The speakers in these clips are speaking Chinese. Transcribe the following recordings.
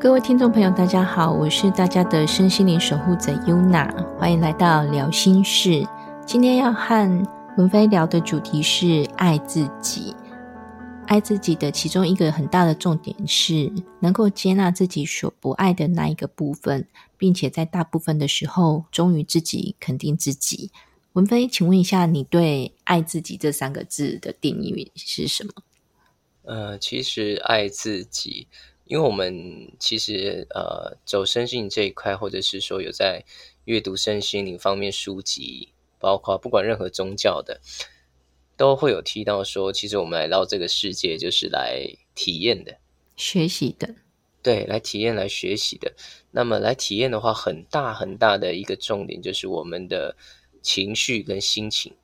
各位听众朋友，大家好，我是大家的身心灵守护者 Yuna，欢迎来到聊心事。今天要和文飞聊的主题是爱自己。爱自己的其中一个很大的重点是，能够接纳自己所不爱的那一个部分，并且在大部分的时候忠于自己，肯定自己。文飞，请问一下，你对“爱自己”这三个字的定义是什么？呃，其实爱自己，因为我们其实呃走身心这一块，或者是说有在阅读身心灵方面书籍，包括不管任何宗教的，都会有提到说，其实我们来到这个世界就是来体验的、学习的，对，来体验、来学习的。那么来体验的话，很大很大的一个重点就是我们的。情绪跟心情，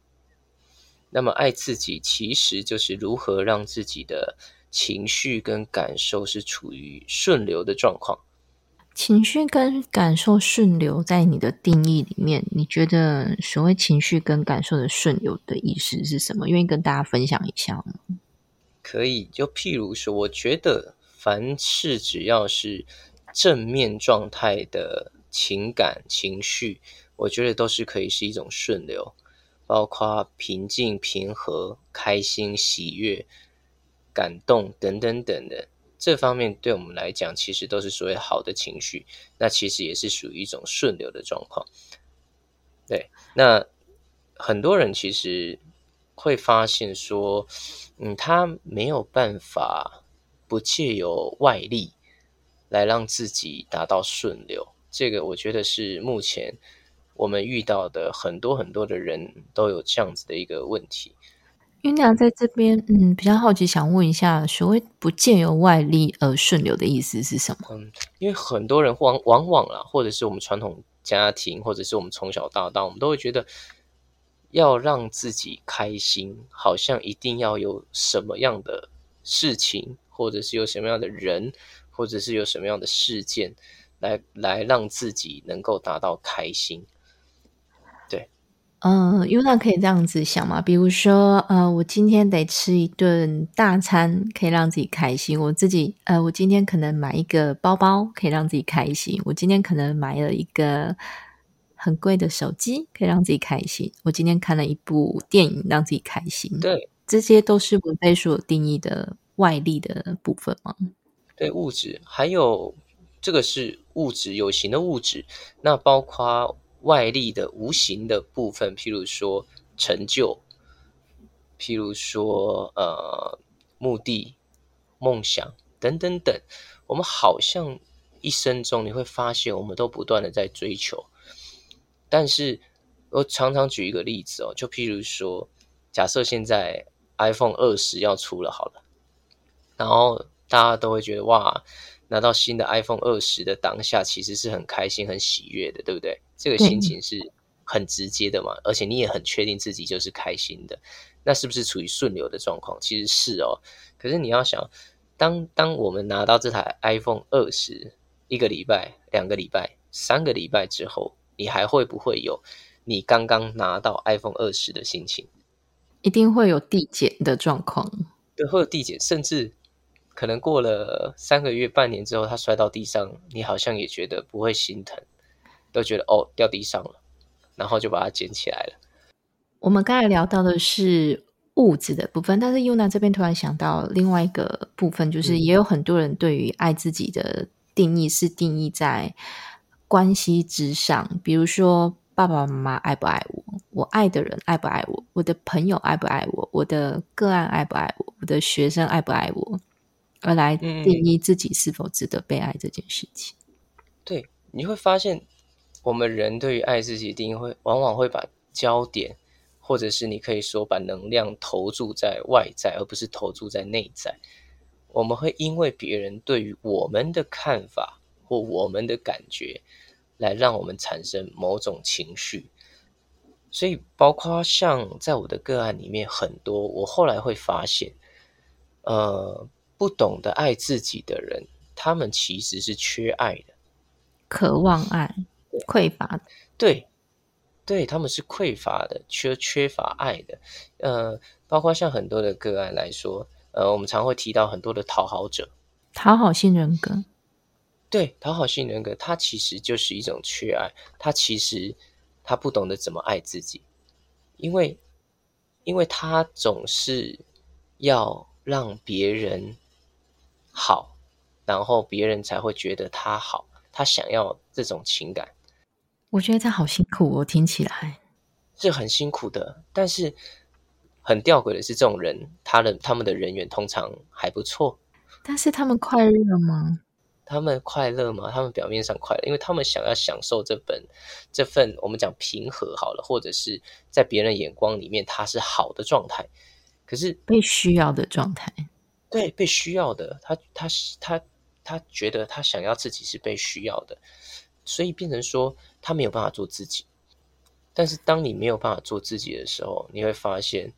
那么爱自己其实就是如何让自己的情绪跟感受是处于顺流的状况。情绪跟感受顺流，在你的定义里面，你觉得所谓情绪跟感受的顺流的意思是什么？愿意跟大家分享一下吗？可以，就譬如说，我觉得凡事只要是正面状态的情感情绪。我觉得都是可以是一种顺流，包括平静、平和、开心、喜悦、感动等等等的这方面，对我们来讲，其实都是所谓好的情绪。那其实也是属于一种顺流的状况。对，那很多人其实会发现说，嗯，他没有办法不借由外力来让自己达到顺流。这个我觉得是目前。我们遇到的很多很多的人都有这样子的一个问题。云娘在这边，嗯，比较好奇，想问一下，所谓不借由外力而顺流的意思是什么？嗯，因为很多人往往往啦，或者是我们传统家庭，或者是我们从小到大，我们都会觉得要让自己开心，好像一定要有什么样的事情，或者是有什么样的人，或者是有什么样的事件，来来让自己能够达到开心。嗯，因为那可以这样子想嘛，比如说，呃，我今天得吃一顿大餐，可以让自己开心。我自己，呃，我今天可能买一个包包，可以让自己开心。我今天可能买了一个很贵的手机，可以让自己开心。我今天看了一部电影，让自己开心。对，这些都是文飞所定义的外力的部分吗？对，物质，还有这个是物质，有形的物质，那包括。外力的无形的部分，譬如说成就，譬如说呃目的、梦想等等等，我们好像一生中你会发现，我们都不断的在追求。但是我常常举一个例子哦，就譬如说，假设现在 iPhone 二十要出了，好了，然后大家都会觉得哇。拿到新的 iPhone 二十的当下，其实是很开心、很喜悦的，对不对？这个心情是很直接的嘛，而且你也很确定自己就是开心的，那是不是处于顺流的状况？其实是哦。可是你要想，当当我们拿到这台 iPhone 二十一个礼拜、两个礼拜、三个礼拜之后，你还会不会有你刚刚拿到 iPhone 二十的心情？一定会有递减的状况，对，会有递减，甚至。可能过了三个月、半年之后，他摔到地上，你好像也觉得不会心疼，都觉得哦掉地上了，然后就把它捡起来了。我们刚才聊到的是物质的部分，但是优娜这边突然想到另外一个部分，就是也有很多人对于爱自己的定义是定义在关系之上，比如说爸爸妈妈爱不爱我，我爱的人爱不爱我，我的朋友爱不爱我，我的个案爱不爱我，我的学生爱不爱我。而来定义自己是否值得被爱这件事情。对，你会发现，我们人对于爱自己定义会往往会把焦点，或者是你可以说把能量投注在外在，而不是投注在内在。我们会因为别人对于我们的看法或我们的感觉，来让我们产生某种情绪。所以，包括像在我的个案里面，很多我后来会发现，呃。不懂得爱自己的人，他们其实是缺爱的，渴望爱，匮乏的。对，对他们是匮乏的，缺缺乏爱的。呃，包括像很多的个案来说，呃，我们常会提到很多的讨好者，讨好性人格。对，讨好型人格，他其实就是一种缺爱，他其实他不懂得怎么爱自己，因为因为他总是要让别人好，然后别人才会觉得他好，他想要这种情感。我觉得他好辛苦，我听起来是很辛苦的，但是很吊诡的是，这种人他的他们的人缘通常还不错。但是他们快乐吗？他们快乐吗？他们表面上快乐，因为他们想要享受这本这份我们讲平和好了，或者是在别人眼光里面他是好的状态。可是被需要的状态，被被需要的，他他他他觉得他想要自己是被需要的，所以变成说他没有办法做自己。但是当你没有办法做自己的时候，你会发现，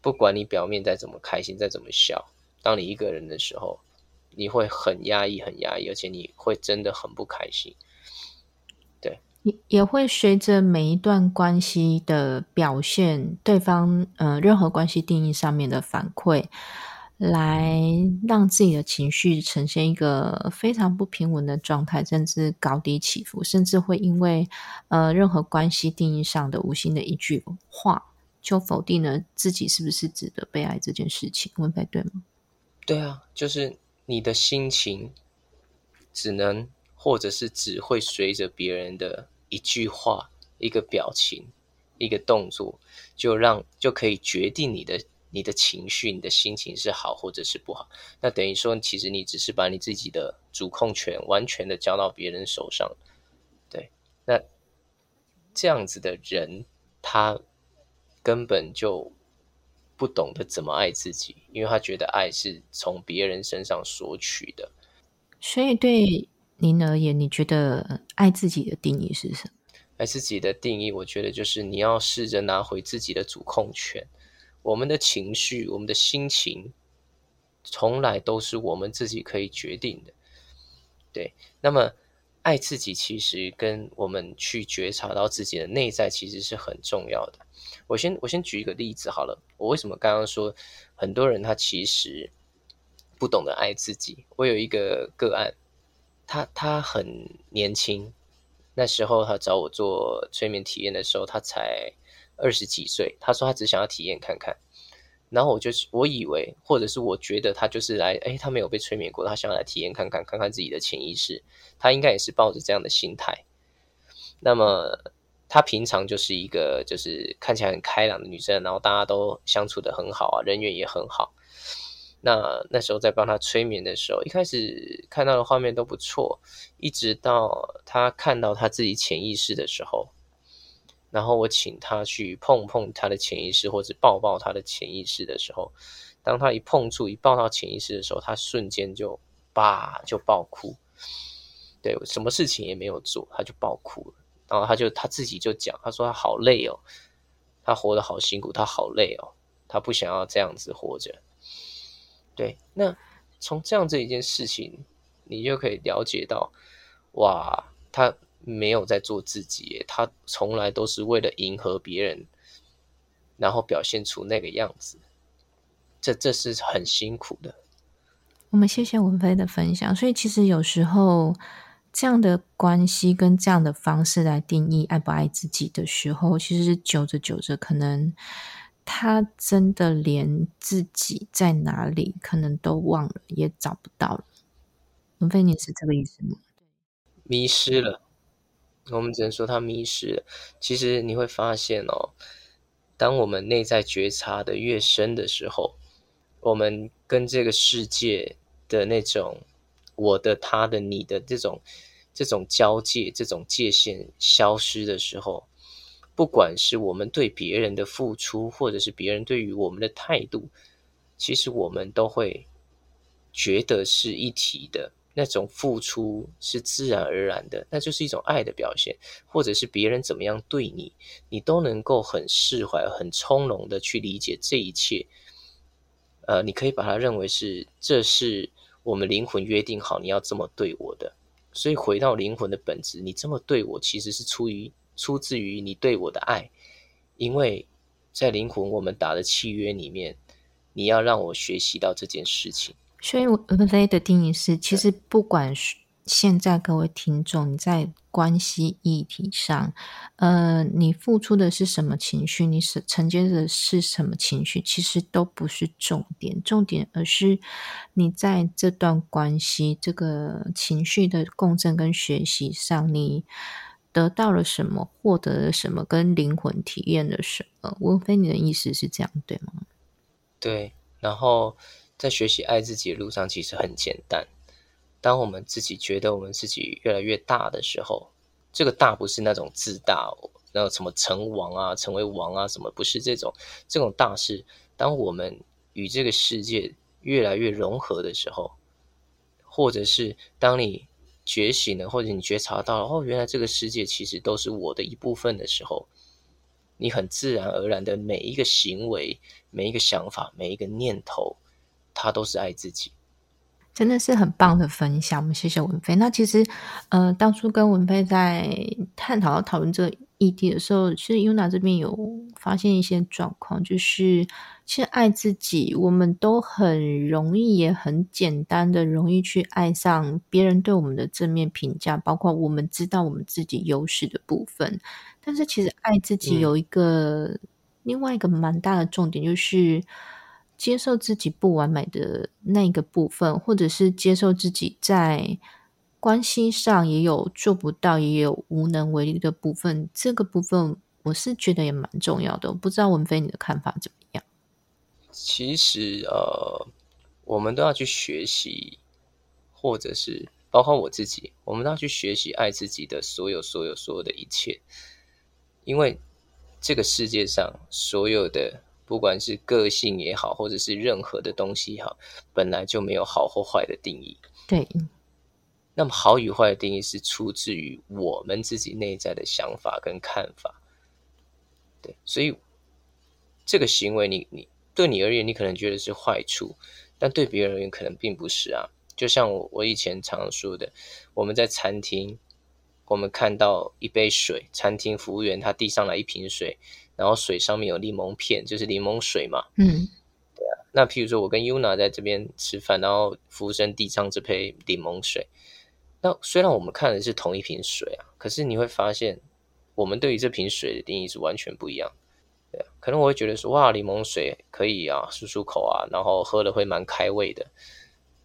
不管你表面再怎么开心，再怎么笑。当你一个人的时候，你会很压抑，很压抑，而且你会真的很不开心。对，也也会随着每一段关系的表现，对方呃任何关系定义上面的反馈，来让自己的情绪呈现一个非常不平稳的状态，甚至高低起伏，甚至会因为呃任何关系定义上的无心的一句话，就否定了自己是不是值得被爱这件事情。问白对吗？对啊，就是你的心情，只能或者是只会随着别人的一句话、一个表情、一个动作，就让就可以决定你的你的情绪、你的心情是好或者是不好。那等于说，其实你只是把你自己的主控权完全的交到别人手上。对，那这样子的人，他根本就。不懂得怎么爱自己，因为他觉得爱是从别人身上索取的。所以对您而言，你觉得爱自己的定义是什么？爱自己的定义，我觉得就是你要试着拿回自己的主控权。我们的情绪，我们的心情，从来都是我们自己可以决定的。对，那么爱自己其实跟我们去觉察到自己的内在，其实是很重要的。我先我先举一个例子好了。我为什么刚刚说很多人他其实不懂得爱自己？我有一个个案，他他很年轻，那时候他找我做催眠体验的时候，他才二十几岁。他说他只想要体验看看，然后我就我以为或者是我觉得他就是来，哎，他没有被催眠过，他想要来体验看看，看看自己的潜意识。他应该也是抱着这样的心态。那么。她平常就是一个就是看起来很开朗的女生，然后大家都相处的很好啊，人缘也很好。那那时候在帮她催眠的时候，一开始看到的画面都不错，一直到她看到她自己潜意识的时候，然后我请他去碰碰他的潜意识，或者抱抱他的潜意识的时候，当他一碰触、一抱到潜意识的时候，他瞬间就叭就爆哭，对，什么事情也没有做，他就爆哭了。然后他就他自己就讲，他说他好累哦，他活得好辛苦，他好累哦，他不想要这样子活着。对，那从这样这一件事情，你就可以了解到，哇，他没有在做自己，他从来都是为了迎合别人，然后表现出那个样子，这这是很辛苦的。我们谢谢文飞的分享，所以其实有时候。这样的关系跟这样的方式来定义爱不爱自己的时候，其实久着久着，可能他真的连自己在哪里可能都忘了，也找不到了。文飞，你是这个意思吗？迷失了，我们只能说他迷失了。其实你会发现哦，当我们内在觉察的越深的时候，我们跟这个世界的那种。我的、他的、你的这种、这种交界、这种界限消失的时候，不管是我们对别人的付出，或者是别人对于我们的态度，其实我们都会觉得是一体的。那种付出是自然而然的，那就是一种爱的表现。或者是别人怎么样对你，你都能够很释怀、很从容的去理解这一切。呃，你可以把它认为是，这是。我们灵魂约定好你要这么对我的，所以回到灵魂的本质，你这么对我其实是出于出自于你对我的爱，因为在灵魂我们打的契约里面，你要让我学习到这件事情。所以，我们的定义是，其实不管现在各位听众，你在关系议题上，呃，你付出的是什么情绪，你是承接的是什么情绪，其实都不是重点，重点而是你在这段关系这个情绪的共振跟学习上，你得到了什么，获得了什么，跟灵魂体验了什么。文飞，你的意思是这样对吗？对，然后在学习爱自己的路上，其实很简单。当我们自己觉得我们自己越来越大的时候，这个大不是那种自大，然后什么成王啊、成为王啊，什么不是这种？这种大是当我们与这个世界越来越融合的时候，或者是当你觉醒了，或者你觉察到哦，原来这个世界其实都是我的一部分的时候，你很自然而然的每一个行为、每一个想法、每一个念头，它都是爱自己。真的是很棒的分享，我们谢谢文飞。那其实，呃，当初跟文飞在探讨、讨论这个议题的时候，其实 UNA 这边有发现一些状况，就是其实爱自己，我们都很容易，也很简单的容易去爱上别人对我们的正面评价，包括我们知道我们自己优势的部分。但是，其实爱自己有一个另外一个蛮大的重点，就是。接受自己不完美的那个部分，或者是接受自己在关系上也有做不到、也有无能为力的部分，这个部分我是觉得也蛮重要的。不知道文飞你的看法怎么样？其实呃，我们都要去学习，或者是包括我自己，我们都要去学习爱自己的所有、所有、所有的一切，因为这个世界上所有的。不管是个性也好，或者是任何的东西也好，本来就没有好或坏的定义。对。那么好与坏的定义是出自于我们自己内在的想法跟看法。对，所以这个行为，你你对你而言，你可能觉得是坏处，但对别人而言可能并不是啊。就像我我以前常说的，我们在餐厅，我们看到一杯水，餐厅服务员他递上来一瓶水。然后水上面有柠檬片，就是柠檬水嘛。嗯，对啊。那譬如说我跟 Yuna 在这边吃饭，然后服务生递上这杯柠檬水。那虽然我们看的是同一瓶水啊，可是你会发现，我们对于这瓶水的定义是完全不一样。对啊，可能我会觉得说，哇，柠檬水可以啊，漱漱口啊，然后喝了会蛮开胃的。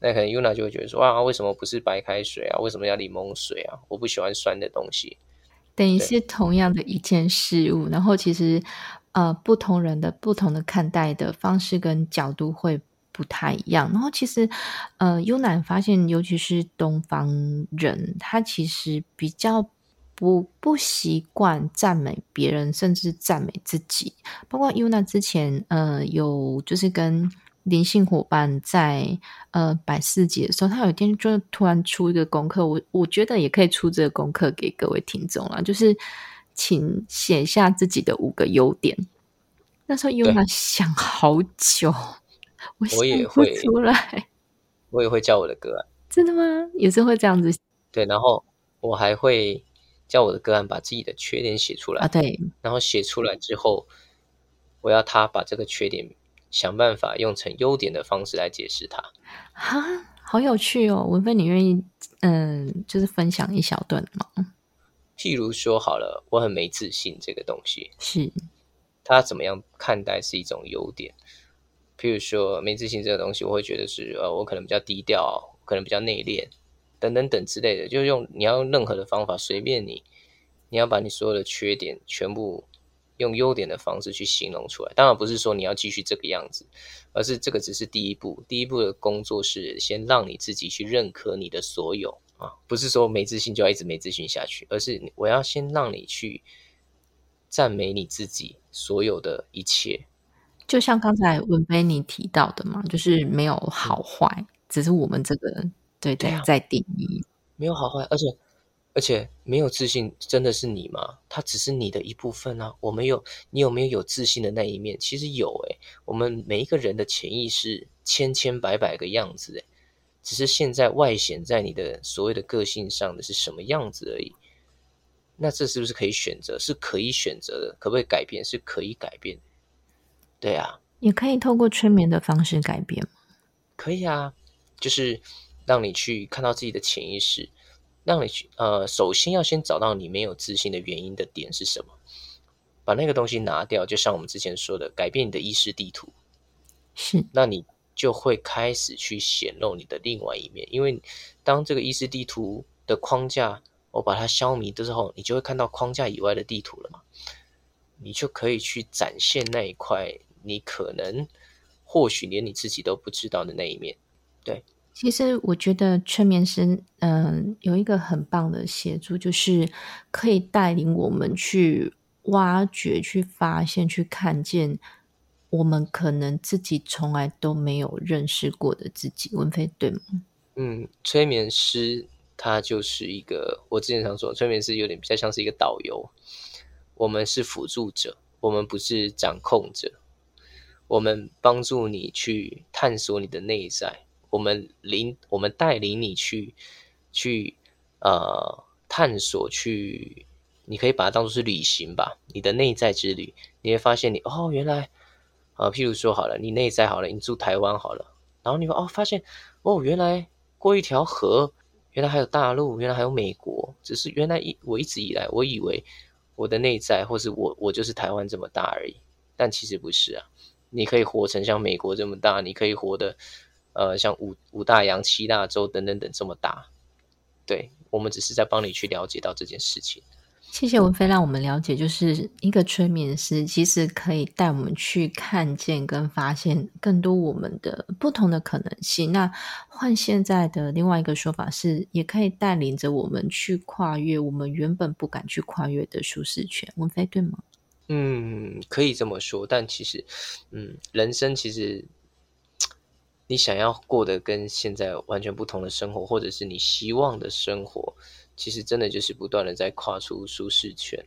那可能 Yuna 就会觉得说，哇，为什么不是白开水啊？为什么要柠檬水啊？我不喜欢酸的东西。等于是同样的一件事物，然后其实呃不同人的不同的看待的方式跟角度会不太一样。然后其实呃优南发现，尤其是东方人，他其实比较不不习惯赞美别人，甚至赞美自己。包括优娜之前呃有就是跟。灵性伙伴在呃百四节的时候，他有一天就突然出一个功课，我我觉得也可以出这个功课给各位听众了，就是请写下自己的五个优点。那时候优娜想好久，我也会出来，我也会叫我的个案，真的吗？也是会这样子？对，然后我还会叫我的个案把自己的缺点写出来啊，对，然后写出来之后，我要他把这个缺点。想办法用成优点的方式来解释它，哈，好有趣哦！文芬，你愿意嗯，就是分享一小段吗？譬如说，好了，我很没自信，这个东西是他怎么样看待是一种优点。譬如说，没自信这个东西，我会觉得是呃，我可能比较低调，可能比较内敛，等等等之类的。就是用你要用任何的方法，随便你，你要把你所有的缺点全部。用优点的方式去形容出来，当然不是说你要继续这个样子，而是这个只是第一步。第一步的工作是先让你自己去认可你的所有啊，不是说没自信就要一直没自信下去，而是我要先让你去赞美你自己所有的一切。就像刚才文飞你提到的嘛，就是没有好坏，只是我们这个对对在定义，没有好坏，而且。而且没有自信真的是你吗？它只是你的一部分啊。我们有你有没有有自信的那一面？其实有诶，我们每一个人的潜意识千千百百个样子诶，只是现在外显在你的所谓的个性上的是什么样子而已。那这是不是可以选择？是可以选择的，可不可以改变？是可以改变。对啊，也可以透过催眠的方式改变可以啊，就是让你去看到自己的潜意识。让你去呃，首先要先找到你没有自信的原因的点是什么，把那个东西拿掉，就像我们之前说的，改变你的意识地图，是，那你就会开始去显露你的另外一面，因为当这个意识地图的框架我把它消弭之后，你就会看到框架以外的地图了嘛，你就可以去展现那一块你可能或许连你自己都不知道的那一面，对。其实我觉得催眠师，嗯，有一个很棒的协助，就是可以带领我们去挖掘、去发现、去看见我们可能自己从来都没有认识过的自己。文飞，对吗？嗯，催眠师他就是一个，我之前常说，催眠师有点比较像是一个导游，我们是辅助者，我们不是掌控者，我们帮助你去探索你的内在。我们领我们带领你去去呃探索去，你可以把它当做是旅行吧，你的内在之旅，你会发现你哦原来啊，譬如说好了，你内在好了，你住台湾好了，然后你哦发现哦原来过一条河，原来还有大陆，原来还有美国，只是原来一我一直以来我以为我的内在或是我我就是台湾这么大而已，但其实不是啊，你可以活成像美国这么大，你可以活的。呃，像五五大洋、七大洲等等等这么大，对我们只是在帮你去了解到这件事情。谢谢文飞，让我们了解，就是一个催眠师其实可以带我们去看见跟发现更多我们的不同的可能性。那换现在的另外一个说法是，也可以带领着我们去跨越我们原本不敢去跨越的舒适圈。文飞对吗？嗯，可以这么说。但其实，嗯，人生其实。你想要过的跟现在完全不同的生活，或者是你希望的生活，其实真的就是不断的在跨出舒适圈，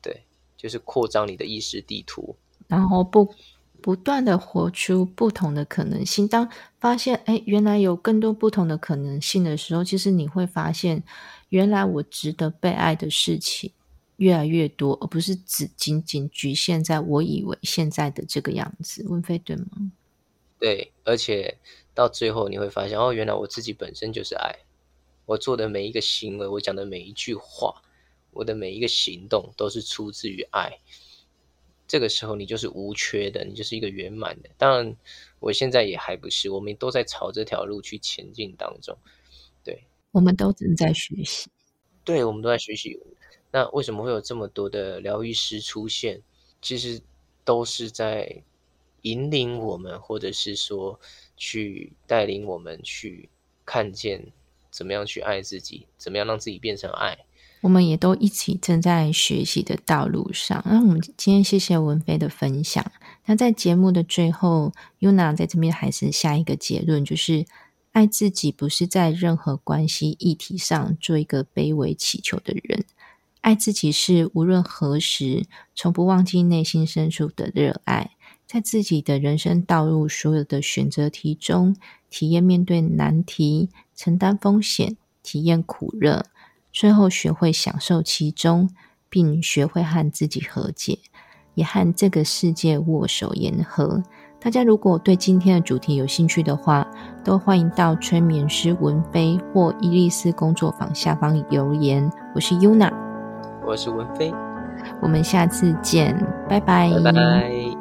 对，就是扩张你的意识地图，然后不不断的活出不同的可能性。当发现哎，原来有更多不同的可能性的时候，其实你会发现，原来我值得被爱的事情越来越多，而不是只仅仅局限在我以为现在的这个样子。温飞对吗？对，而且到最后你会发现，哦，原来我自己本身就是爱。我做的每一个行为，我讲的每一句话，我的每一个行动，都是出自于爱。这个时候，你就是无缺的，你就是一个圆满的。当然，我现在也还不是，我们都在朝这条路去前进当中。对，我们都正在学习。对，我们都在学习。那为什么会有这么多的疗愈师出现？其实都是在。引领我们，或者是说去带领我们去看见怎么样去爱自己，怎么样让自己变成爱。我们也都一起正在学习的道路上。那我们今天谢谢文飞的分享。那在节目的最后，Yuna 在这边还是下一个结论，就是爱自己不是在任何关系议题上做一个卑微祈求的人，爱自己是无论何时从不忘记内心深处的热爱。在自己的人生道路所有的选择题中，体验面对难题，承担风险，体验苦热，最后学会享受其中，并学会和自己和解，也和这个世界握手言和。大家如果对今天的主题有兴趣的话，都欢迎到催眠师文飞或伊丽丝工作坊下方留言。我是 Yuna，我是文飞，我们下次见，拜拜，拜拜。